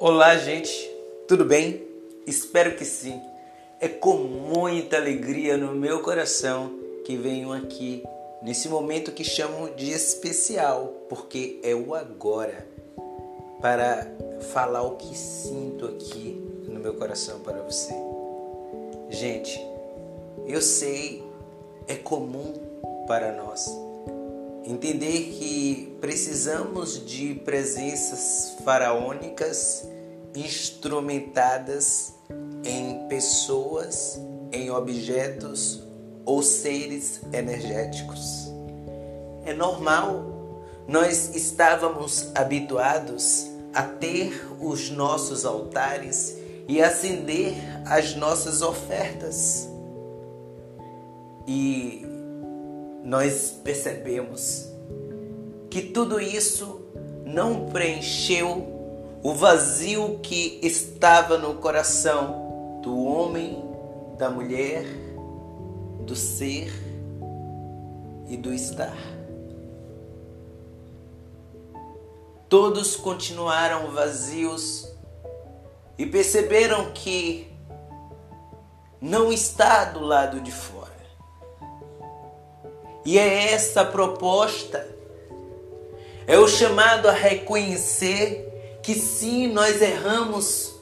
Olá, gente, tudo bem? Espero que sim. É com muita alegria no meu coração que venho aqui nesse momento que chamo de especial, porque é o agora, para falar o que sinto aqui no meu coração para você. Gente, eu sei, é comum para nós entender que precisamos de presenças faraônicas instrumentadas em pessoas, em objetos ou seres energéticos. É normal, nós estávamos habituados a ter os nossos altares e acender as nossas ofertas. E nós percebemos que tudo isso não preencheu o vazio que estava no coração do homem, da mulher, do ser e do estar. Todos continuaram vazios e perceberam que não está do lado de fora. E é essa proposta, é o chamado a reconhecer que sim, nós erramos,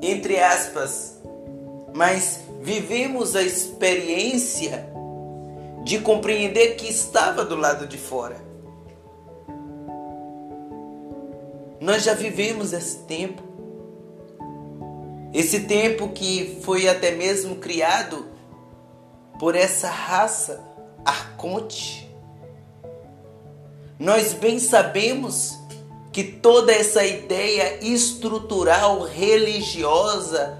entre aspas, mas vivemos a experiência de compreender que estava do lado de fora. Nós já vivemos esse tempo. Esse tempo que foi até mesmo criado por essa raça Arconte. Nós bem sabemos que toda essa ideia estrutural, religiosa,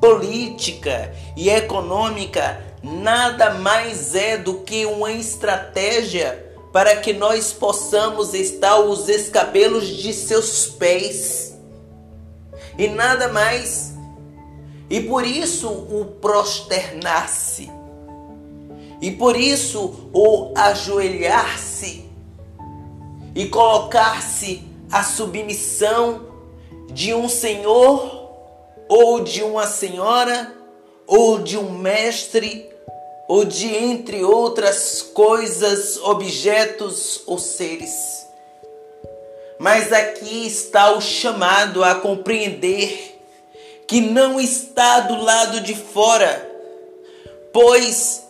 política e econômica nada mais é do que uma estratégia para que nós possamos estar os escabelos de seus pés. E nada mais. E por isso o prosternar-se e por isso, o ajoelhar-se e colocar-se à submissão de um senhor ou de uma senhora ou de um mestre ou de entre outras coisas, objetos ou seres. Mas aqui está o chamado a compreender que não está do lado de fora, pois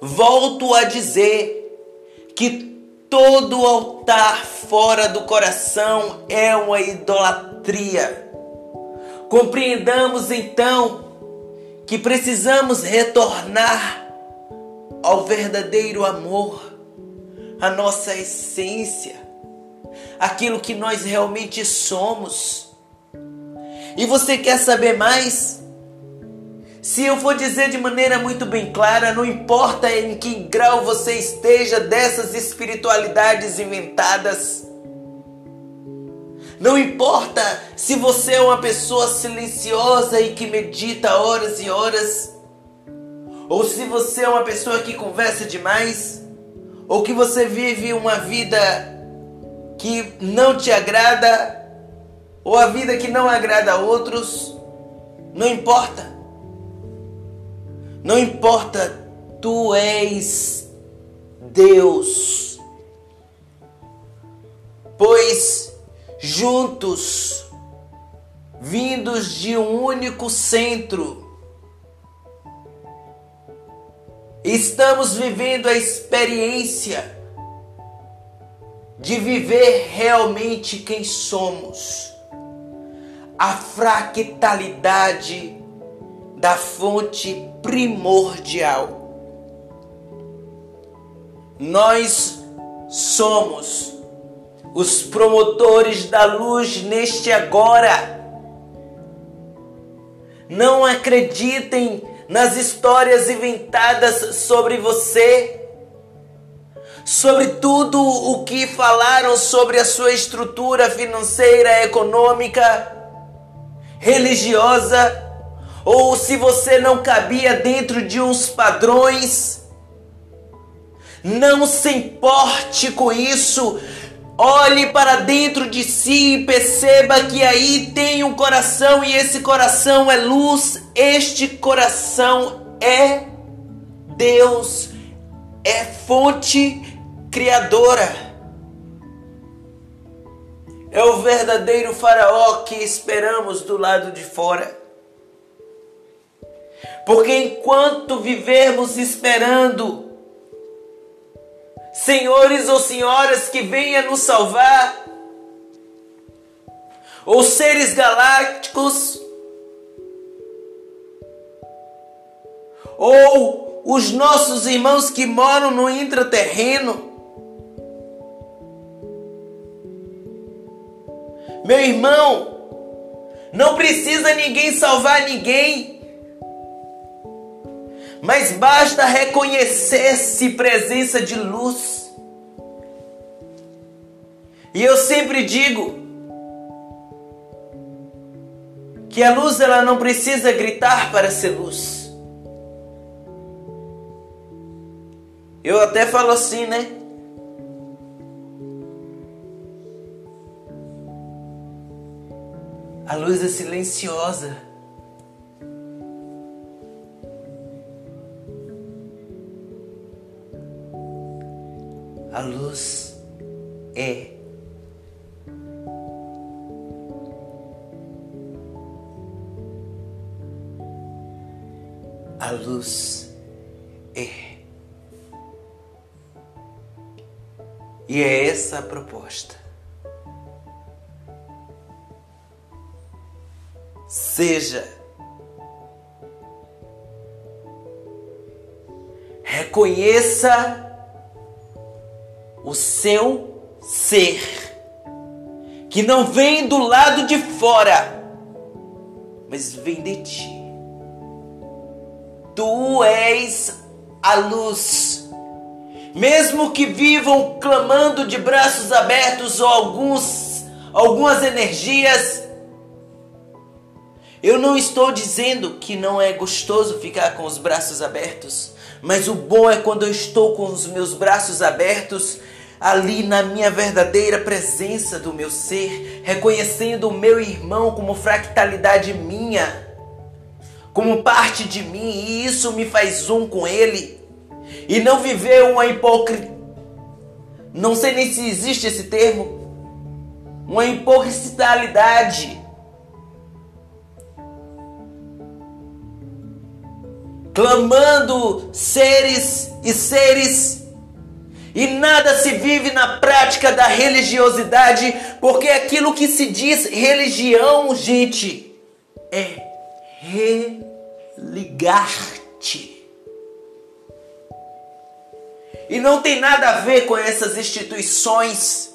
Volto a dizer que todo altar fora do coração é uma idolatria. Compreendamos então que precisamos retornar ao verdadeiro amor, à nossa essência, aquilo que nós realmente somos. E você quer saber mais? Se eu for dizer de maneira muito bem clara, não importa em que grau você esteja dessas espiritualidades inventadas, não importa se você é uma pessoa silenciosa e que medita horas e horas, ou se você é uma pessoa que conversa demais, ou que você vive uma vida que não te agrada, ou a vida que não agrada a outros, não importa. Não importa, tu és Deus. Pois juntos, vindos de um único centro, estamos vivendo a experiência de viver realmente quem somos. A fractalidade da fonte primordial. Nós somos os promotores da luz neste agora. Não acreditem nas histórias inventadas sobre você, sobre tudo o que falaram sobre a sua estrutura financeira, econômica, religiosa ou se você não cabia dentro de uns padrões. Não se importe com isso. Olhe para dentro de si e perceba que aí tem um coração e esse coração é luz. Este coração é Deus, é fonte criadora. É o verdadeiro Faraó que esperamos do lado de fora. Porque enquanto vivermos esperando senhores ou senhoras que venham nos salvar, ou seres galácticos, ou os nossos irmãos que moram no intraterreno, Meu irmão, não precisa ninguém salvar ninguém. Mas basta reconhecer-se presença de luz. E eu sempre digo que a luz ela não precisa gritar para ser luz. Eu até falo assim, né? A luz é silenciosa. A luz é. A luz é. E é essa a proposta. seja. Reconheça o seu ser, que não vem do lado de fora, mas vem de ti. Tu és a luz. Mesmo que vivam clamando de braços abertos ou alguns algumas energias eu não estou dizendo que não é gostoso ficar com os braços abertos, mas o bom é quando eu estou com os meus braços abertos ali na minha verdadeira presença do meu ser, reconhecendo o meu irmão como fractalidade minha, como parte de mim, e isso me faz um com ele. E não viver uma hipocrisia. Não sei nem se existe esse termo. Uma hipocrisidade clamando seres e seres. E nada se vive na prática da religiosidade, porque aquilo que se diz religião, gente, é religar-te. E não tem nada a ver com essas instituições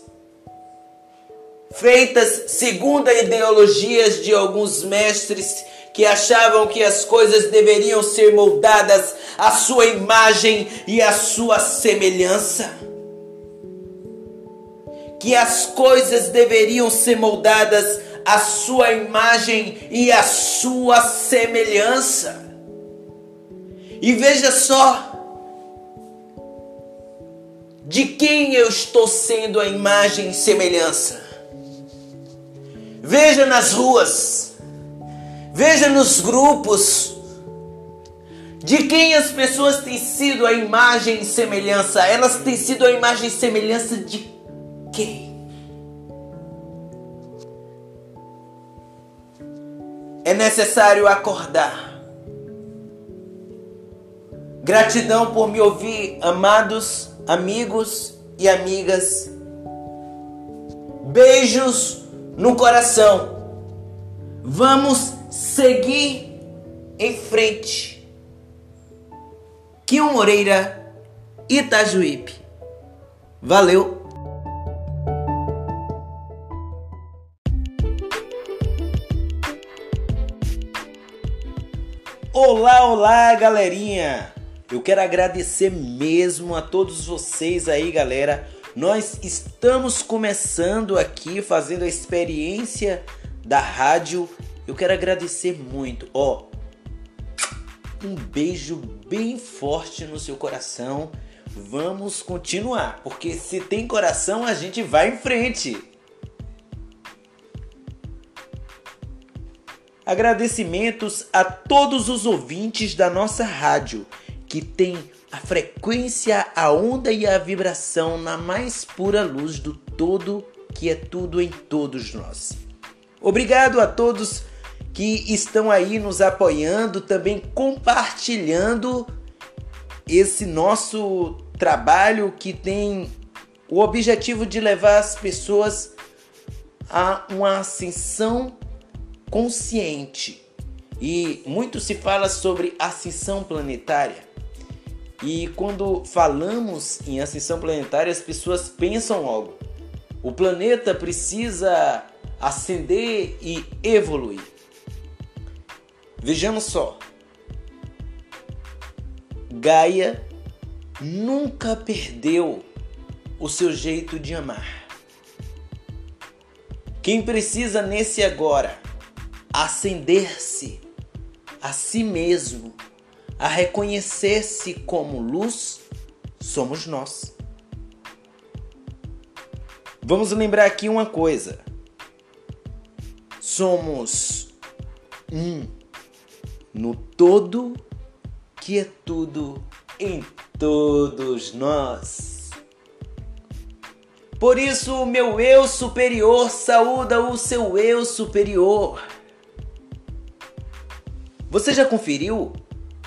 feitas segundo ideologias de alguns mestres que achavam que as coisas deveriam ser moldadas à sua imagem e à sua semelhança. Que as coisas deveriam ser moldadas à sua imagem e à sua semelhança. E veja só, de quem eu estou sendo a imagem e semelhança. Veja nas ruas, Veja nos grupos de quem as pessoas têm sido a imagem e semelhança. Elas têm sido a imagem e semelhança de quem? É necessário acordar. Gratidão por me ouvir, amados amigos e amigas. Beijos no coração. Vamos seguir em frente. Kio Moreira, Itajuípe. Valeu! Olá, olá, galerinha! Eu quero agradecer mesmo a todos vocês aí, galera. Nós estamos começando aqui fazendo a experiência da rádio eu quero agradecer muito. Ó, um beijo bem forte no seu coração. vamos continuar, porque se tem coração, a gente vai em frente. Agradecimentos a todos os ouvintes da nossa rádio que tem a frequência, a onda e a vibração na mais pura luz do todo que é tudo em todos nós. Obrigado a todos que estão aí nos apoiando, também compartilhando esse nosso trabalho que tem o objetivo de levar as pessoas a uma ascensão consciente. E muito se fala sobre ascensão planetária. E quando falamos em ascensão planetária, as pessoas pensam logo. O planeta precisa ascender e evoluir. Vejamos só. Gaia nunca perdeu o seu jeito de amar. Quem precisa nesse agora acender-se a si mesmo, a reconhecer-se como luz, somos nós. Vamos lembrar aqui uma coisa. Somos um no todo que é tudo em todos nós. Por isso, o meu eu superior saúda o seu eu superior. Você já conferiu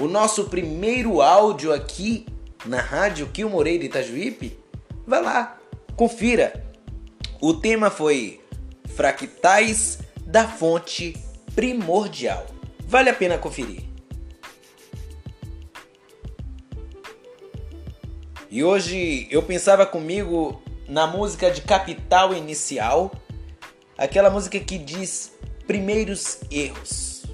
o nosso primeiro áudio aqui na rádio Kio Moreira Itajuípe? Vai lá, confira. O tema foi Fractais da Fonte Primordial. Vale a pena conferir. E hoje eu pensava comigo na música de Capital Inicial, aquela música que diz primeiros erros.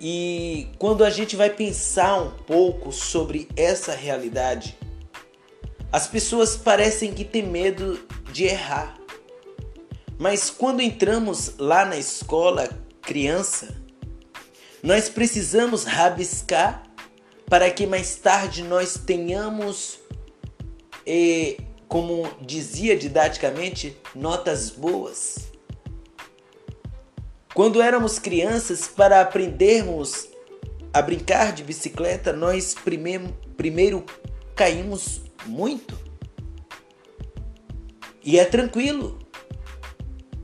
E quando a gente vai pensar um pouco sobre essa realidade, as pessoas parecem que têm medo de errar. Mas quando entramos lá na escola, criança, nós precisamos rabiscar para que mais tarde nós tenhamos, e, como dizia didaticamente, notas boas. Quando éramos crianças, para aprendermos a brincar de bicicleta, nós primeiro, primeiro caímos muito. E é tranquilo.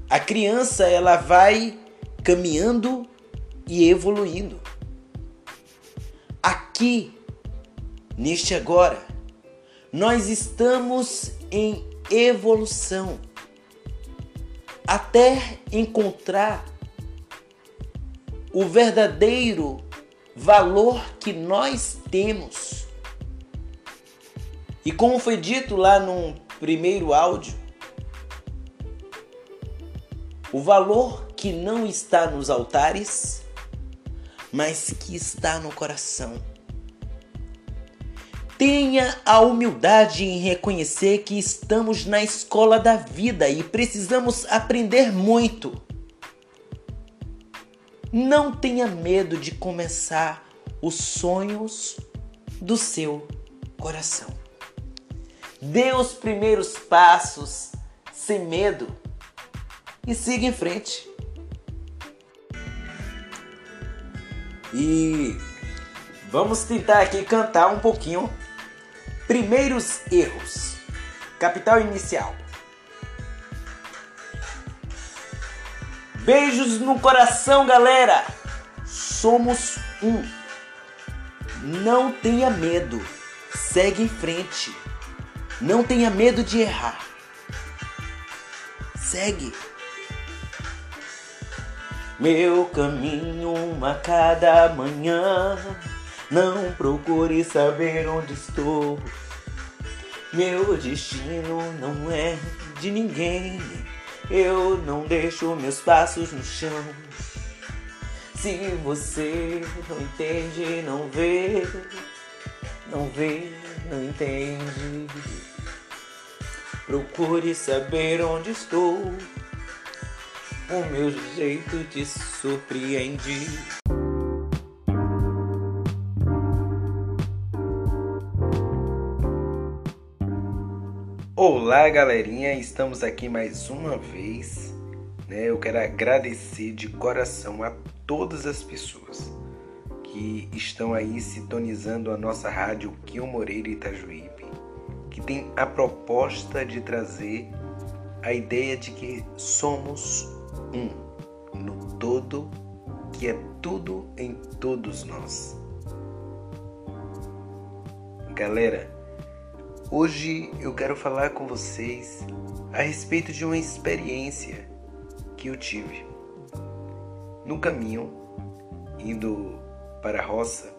A criança ela vai caminhando e evoluindo. Aqui, neste agora, nós estamos em evolução até encontrar o verdadeiro valor que nós temos. E como foi dito lá no primeiro áudio, o valor que não está nos altares, mas que está no coração. Tenha a humildade em reconhecer que estamos na escola da vida e precisamos aprender muito. Não tenha medo de começar os sonhos do seu coração. Dê os primeiros passos sem medo e siga em frente. E vamos tentar aqui cantar um pouquinho. Primeiros erros. Capital inicial. Beijos no coração, galera. Somos um. Não tenha medo. Segue em frente. Não tenha medo de errar. Segue. Meu caminho a cada manhã. Não procure saber onde estou. Meu destino não é de ninguém. Eu não deixo meus passos no chão. Se você não entende, não vê, não vê, não entende. Procure saber onde estou. O meu jeito te surpreende. Olá, galerinha, estamos aqui mais uma vez. Né? Eu quero agradecer de coração a todas as pessoas que estão aí sintonizando a nossa rádio Quil Moreira Itajuípe, que tem a proposta de trazer a ideia de que somos um no todo, que é tudo em todos nós. Galera, hoje eu quero falar com vocês a respeito de uma experiência que eu tive. No caminho, indo para a roça,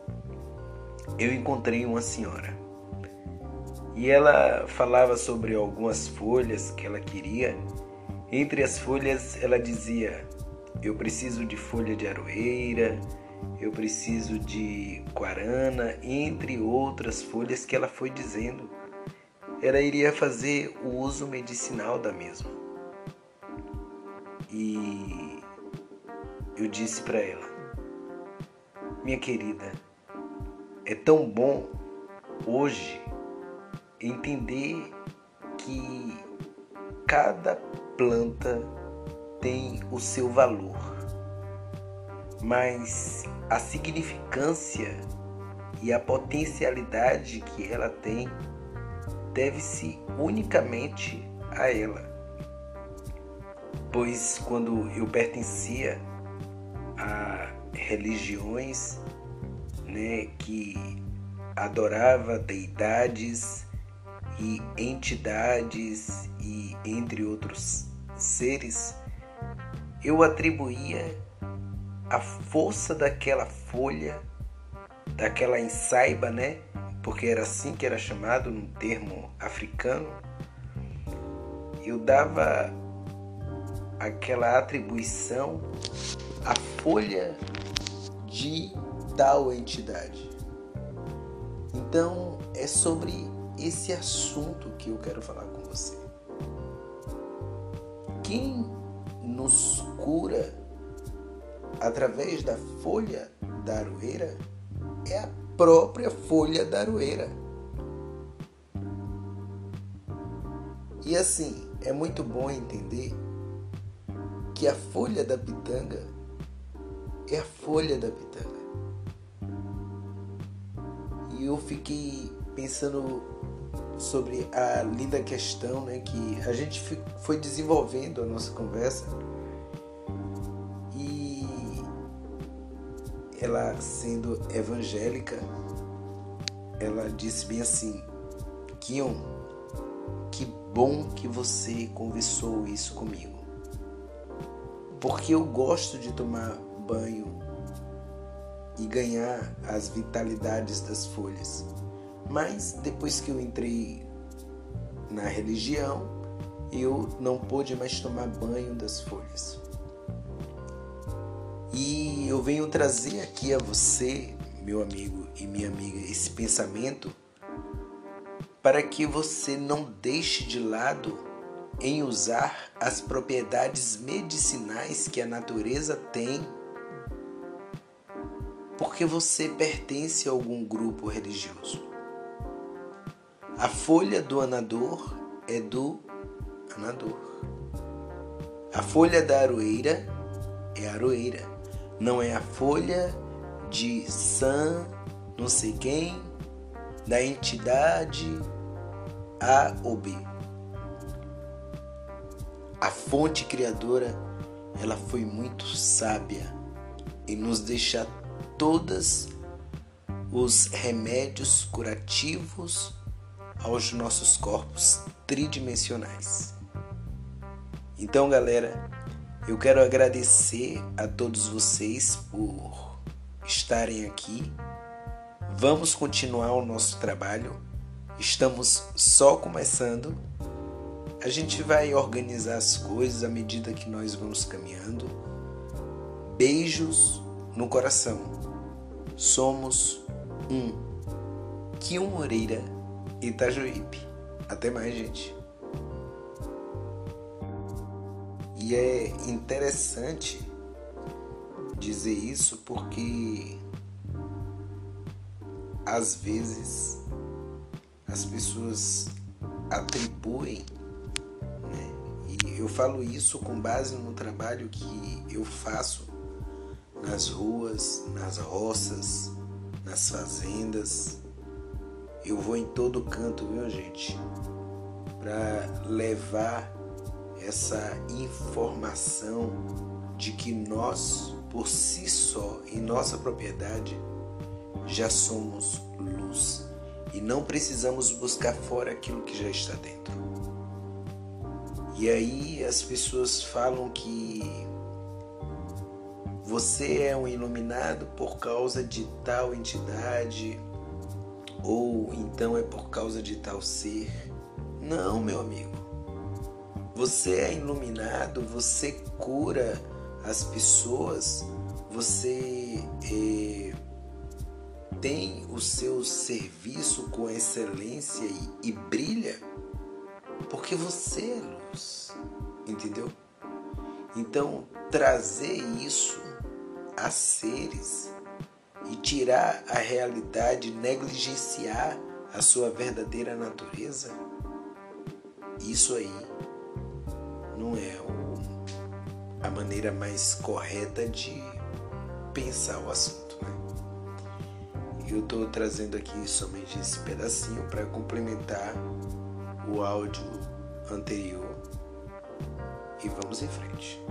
eu encontrei uma senhora. E ela falava sobre algumas folhas que ela queria. Entre as folhas, ela dizia: Eu preciso de folha de aroeira, eu preciso de guarana, entre outras folhas que ela foi dizendo. Ela iria fazer o uso medicinal da mesma. E eu disse para ela: Minha querida, é tão bom hoje entender que cada planta tem o seu valor, mas a significância e a potencialidade que ela tem deve-se unicamente a ela. Pois quando eu pertencia a religiões né, que adorava deidades e entidades e entre outros seres, eu atribuía a força daquela folha, daquela ensaiba, né? Porque era assim que era chamado no termo africano. Eu dava aquela atribuição à folha de tal entidade. Então, é sobre esse assunto que eu quero falar com você. Quem nos cura através da folha da aroeira é a própria folha da aroeira. E assim, é muito bom entender que a folha da pitanga é a folha da pitanga. E eu fiquei pensando sobre a linda questão né, que a gente foi desenvolvendo a nossa conversa ela sendo evangélica, ela disse bem assim: Kion, que bom que você conversou isso comigo. Porque eu gosto de tomar banho e ganhar as vitalidades das folhas. Mas depois que eu entrei na religião, eu não pude mais tomar banho das folhas. E eu venho trazer aqui a você, meu amigo e minha amiga, esse pensamento para que você não deixe de lado em usar as propriedades medicinais que a natureza tem, porque você pertence a algum grupo religioso. A folha do anador é do anador. A folha da aroeira é aroeira não é a folha de San, não sei quem, da entidade A ou B. A fonte criadora, ela foi muito sábia em nos deixar todos os remédios curativos aos nossos corpos tridimensionais. Então, galera, eu quero agradecer a todos vocês por estarem aqui. Vamos continuar o nosso trabalho. Estamos só começando. A gente vai organizar as coisas à medida que nós vamos caminhando. Beijos no coração. Somos um. Kion Moreira, Itajuípe. Até mais, gente. E é interessante dizer isso porque às vezes as pessoas atribuem, né? e eu falo isso com base no trabalho que eu faço nas ruas, nas roças, nas fazendas. Eu vou em todo canto, viu, gente? Para levar essa informação de que nós, por si só, em nossa propriedade, já somos luz e não precisamos buscar fora aquilo que já está dentro. E aí as pessoas falam que você é um iluminado por causa de tal entidade ou então é por causa de tal ser. Não, meu amigo. Você é iluminado, você cura as pessoas, você é, tem o seu serviço com excelência e, e brilha porque você é luz, entendeu? Então, trazer isso a seres e tirar a realidade, negligenciar a sua verdadeira natureza, isso aí não é o, a maneira mais correta de pensar o assunto. Eu estou trazendo aqui somente esse pedacinho para complementar o áudio anterior e vamos em frente.